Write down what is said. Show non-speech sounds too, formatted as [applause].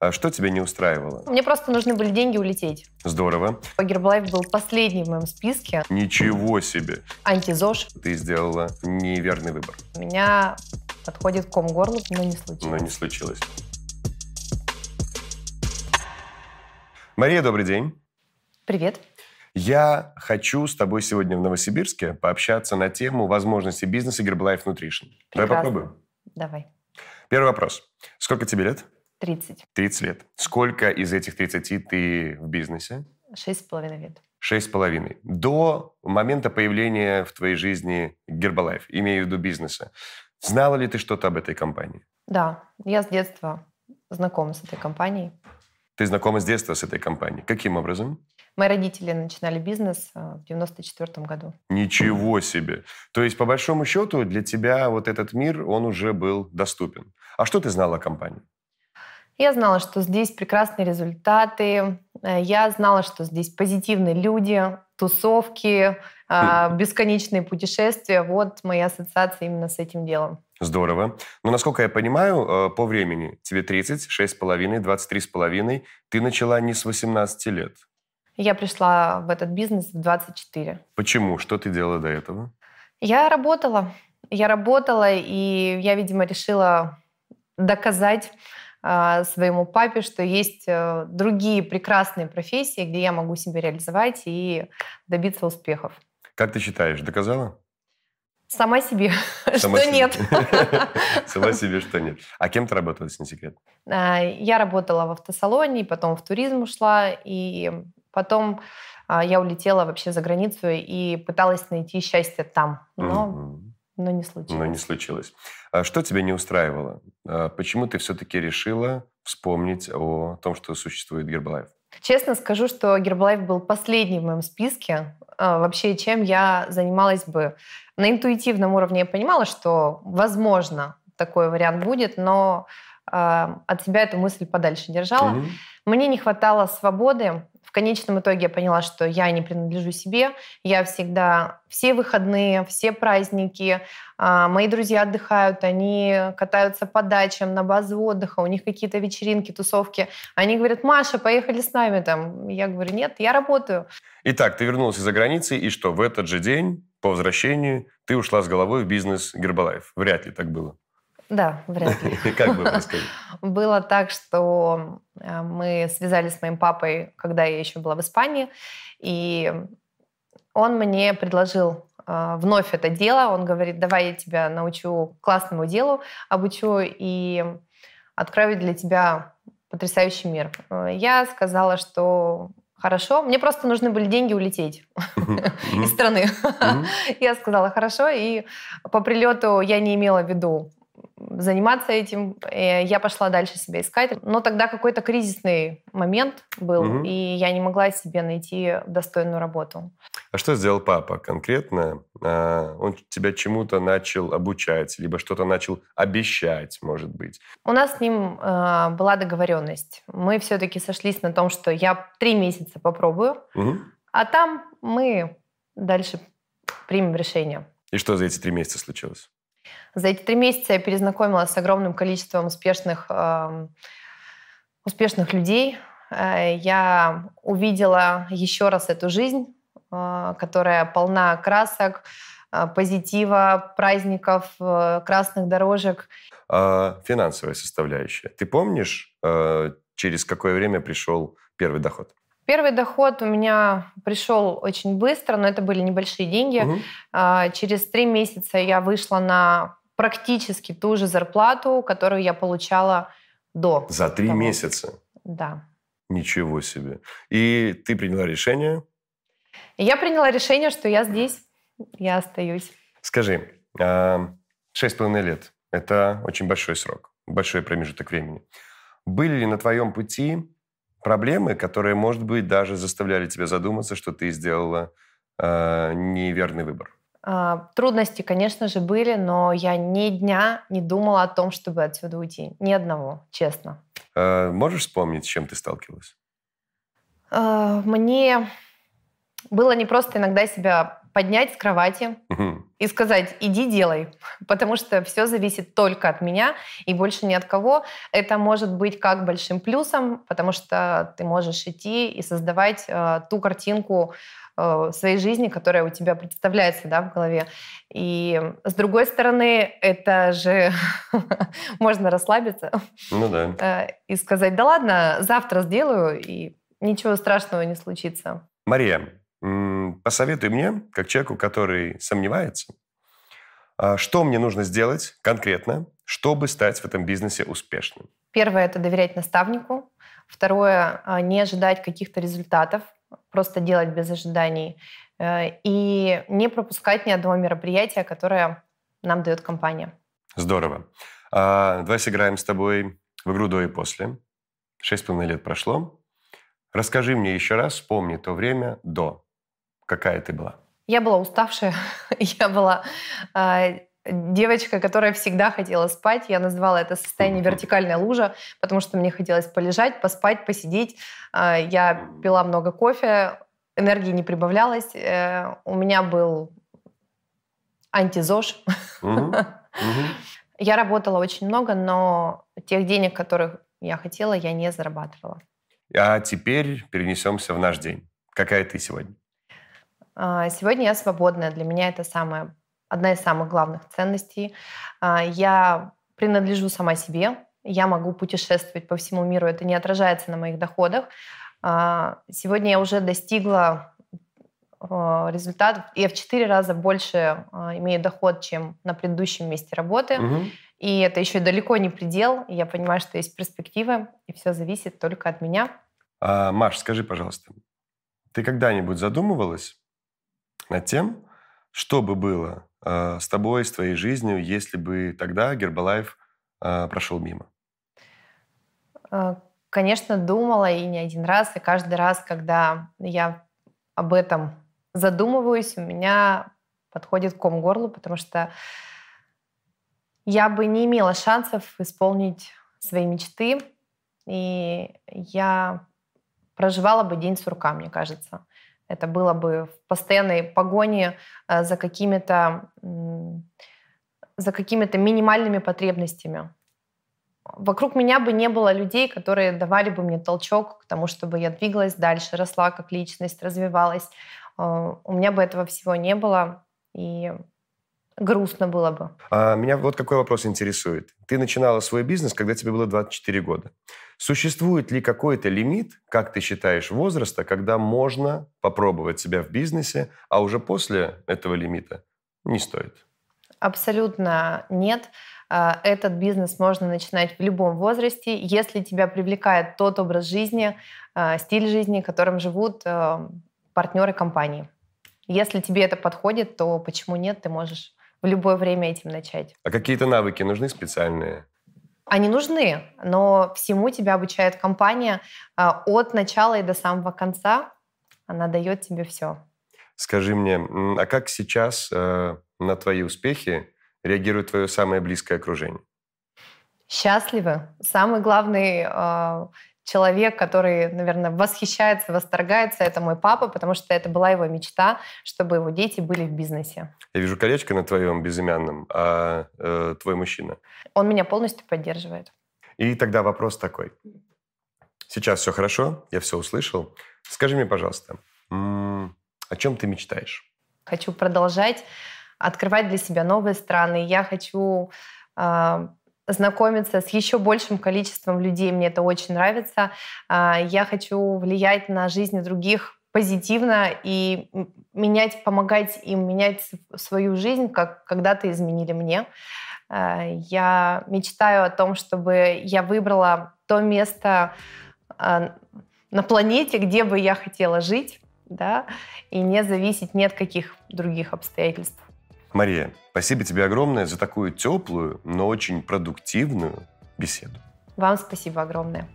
А что тебя не устраивало? Мне просто нужны были деньги улететь. Здорово. Гербалайф был последний в моем списке. Ничего себе. Антизож. Ты сделала неверный выбор. У меня подходит ком горло, но не случилось. Но не случилось. Мария, добрый день. Привет. Я хочу с тобой сегодня в Новосибирске пообщаться на тему возможности бизнеса Гербалайф Nutrition. Давай Прекрасно. попробуем. Давай. Первый вопрос. Сколько тебе лет? 30. 30 лет. Сколько из этих 30 ты в бизнесе? Шесть с половиной лет. Шесть с половиной. До момента появления в твоей жизни Гербалайф, имею в виду бизнеса, знала ли ты что-то об этой компании? Да, я с детства знакома с этой компанией. Ты знакома с детства с этой компанией. Каким образом? Мои родители начинали бизнес э, в 94 году. Ничего себе. То есть, по большому счету, для тебя вот этот мир, он уже был доступен. А что ты знала о компании? Я знала, что здесь прекрасные результаты. Э, Я знала, что здесь позитивные люди, тусовки, э, бесконечные путешествия. Вот моя ассоциация именно с этим делом. Здорово. Но, насколько я понимаю, э, по времени тебе 30, 6,5, 23,5. Ты начала не с 18 лет. Я пришла в этот бизнес в 24. Почему? Что ты делала до этого? Я работала. Я работала, и я, видимо, решила доказать своему папе, что есть э, другие прекрасные профессии, где я могу себя реализовать и добиться успехов. Как ты считаешь, доказала? Сама себе, [laughs] Сама что себе. нет. [laughs] Сама себе, что нет. А кем ты работала, если не секрет? А, Я работала в автосалоне, потом в туризм ушла, и потом а, я улетела вообще за границу и пыталась найти счастье там, но. Но не случилось. Но не случилось. А что тебя не устраивало? А Почему ты все-таки решила вспомнить о том, что существует Гербалайф? Честно скажу, что Гербалайф был последний в моем списке. А, Вообще, чем я занималась бы. На интуитивном уровне я понимала, что, возможно, такой вариант будет, но а, от себя эту мысль подальше держала. Мгм. Мне не хватало свободы. В конечном итоге я поняла, что я не принадлежу себе. Я всегда все выходные, все праздники, а, мои друзья отдыхают, они катаются по дачам, на базы отдыха, у них какие-то вечеринки, тусовки. Они говорят, Маша, поехали с нами там. Я говорю, нет, я работаю. Итак, ты вернулась из-за границы, и что, в этот же день, по возвращению, ты ушла с головой в бизнес Гербалайф? Вряд ли так было. Да, вряд ли. [laughs] Как было, расскажи. [laughs] Было так, что э, мы связались с моим папой, когда я еще была в Испании, и он мне предложил э, вновь это дело. Он говорит, давай я тебя научу классному делу, обучу и открою для тебя потрясающий мир. Э, Я сказала, что хорошо, мне просто нужны были деньги улететь [laughs] из страны. Я сказала хорошо, и по прилету я не имела в виду заниматься этим. Э, Я пошла дальше себя искать. Но тогда какой-то кризисный момент был, Мгм. и я не могла себе найти достойную работу. А что сделал папа конкретно? А, Он тебя чему-то начал обучать, либо что-то начал обещать, может быть. У нас с ним э, была договоренность. Мы все-таки сошлись на том, что я три месяца попробую, Мгм. а там мы дальше примем решение. И что за эти три месяца случилось? За эти три месяца я перезнакомилась с огромным количеством успешных, эм, успешных людей. Э, Я увидела еще раз эту жизнь, э, которая полна красок, э, позитива, праздников, э, красных дорожек. А финансовая составляющая. Ты помнишь, э, через какое время пришел первый доход? Первый доход у меня пришел очень быстро, но это были небольшие деньги. А, Через три месяца я вышла на практически ту же зарплату, которую я получала до. За три того. месяца. Да. Ничего себе. И ты приняла решение. Я приняла решение, что я здесь, я остаюсь. Скажи, а, шесть половиной лет – это очень большой срок, большой промежуток времени. Были ли на твоем пути проблемы, которые, может быть, даже заставляли тебя задуматься, что ты сделала а, неверный выбор? А, Трудности, конечно же, были, но я ни дня не думала о том, чтобы отсюда уйти. Ни одного, честно. А, можешь вспомнить, с чем ты сталкивалась? А, Мне было непросто иногда себя поднять с кровати, Мгм. И сказать, иди делай, [laughs] потому что все зависит только от меня и больше ни от кого. Это может быть как большим плюсом, потому что ты можешь идти и создавать э, ту картинку э, своей жизни, которая у тебя представляется да, в голове. И с другой стороны, это же [laughs] можно расслабиться ну, да. [laughs] э, и сказать, да ладно, завтра сделаю, и ничего страшного не случится. Мария, посоветуй мне, как человеку, который сомневается, а, что мне нужно сделать конкретно, чтобы стать в этом бизнесе успешным? Первое – это доверять наставнику. Второе – не ожидать каких-то результатов, просто делать без ожиданий. Э, и не пропускать ни одного мероприятия, которое нам дает компания. Здорово. А, давай сыграем с тобой в игру до и после. Шесть с половиной лет прошло. Расскажи мне еще раз, вспомни то время до. Какая ты была? Я была уставшая. [laughs] Я была э, девочка, которая всегда хотела спать. Я называла это состояние вертикальная лужа, потому что мне хотелось полежать, поспать, посидеть. Э, я пила много кофе, энергии не прибавлялось. Э, у меня был антизож. [laughs] Я работала очень много, но тех денег, которых я хотела, я не зарабатывала. А теперь перенесемся в наш день. Какая ты сегодня? А, сегодня я свободная. Для меня это самая, одна из самых главных ценностей. А, я принадлежу сама себе. Я могу путешествовать по всему миру. Это не отражается на моих доходах. А, сегодня я уже достигла результатов. Я в четыре раза больше имею доход, чем на предыдущем месте работы. Угу. И это еще далеко не предел. я понимаю, что есть перспективы, и все зависит только от меня. А, Маш, скажи, пожалуйста, ты когда-нибудь задумывалась над тем, что бы было э, с тобой, с твоей жизнью, если бы тогда Гербалайф э, прошел мимо? Конечно, думала и не один раз, и каждый раз, когда я об этом задумываюсь, у меня подходит ком горлу, потому что я бы не имела шансов исполнить свои мечты, и я проживала бы день сурка, мне кажется. Это было бы в постоянной погоне э, за какими-то за какими-то минимальными потребностями. Вокруг меня бы не было людей, которые давали бы мне толчок к тому, чтобы я двигалась дальше, росла как личность, развивалась. Э, у меня бы этого всего не было. И грустно было бы. А меня вот какой вопрос интересует. Ты начинала свой бизнес, когда тебе было 24 года. Существует ли какой-то лимит, как ты считаешь, возраста, когда можно попробовать себя в бизнесе, а уже после этого лимита не стоит? Абсолютно нет. А, этот бизнес можно начинать в любом возрасте, если тебя привлекает тот образ жизни, а, стиль жизни, которым живут а, партнеры компании. Если тебе это подходит, то почему нет, ты можешь в любое время этим начать. А какие-то навыки нужны специальные? Они нужны, но всему тебя обучает компания а, от начала и до самого конца. Она дает тебе все. Скажи мне, а как сейчас э, на твои успехи реагирует твое самое близкое окружение? Счастливы. Самый главный э, человек, который, наверное, восхищается, восторгается, это мой папа, потому что это была его мечта, чтобы его дети были в бизнесе. Я вижу колечко на твоем безымянном, а э, твой мужчина? Он меня полностью поддерживает. И тогда вопрос такой. Сейчас все хорошо, я все услышал. Скажи мне, пожалуйста, о чем ты мечтаешь? Хочу продолжать открывать для себя новые страны. Я хочу э, знакомиться с еще большим количеством людей. Мне это очень нравится. А, я хочу влиять на жизнь других позитивно и менять, помогать им менять свою жизнь, как когда-то изменили мне. А, я мечтаю о том, чтобы я выбрала то место а, на планете, где бы я хотела жить, да, и не зависеть ни от каких других обстоятельств. Мария, спасибо тебе огромное за такую теплую, но очень продуктивную беседу. Вам спасибо огромное.